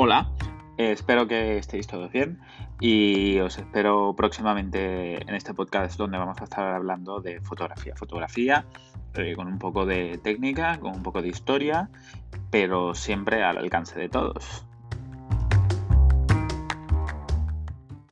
Hola, eh, espero que estéis todos bien y os espero próximamente en este podcast donde vamos a estar hablando de fotografía. Fotografía eh, con un poco de técnica, con un poco de historia, pero siempre al alcance de todos.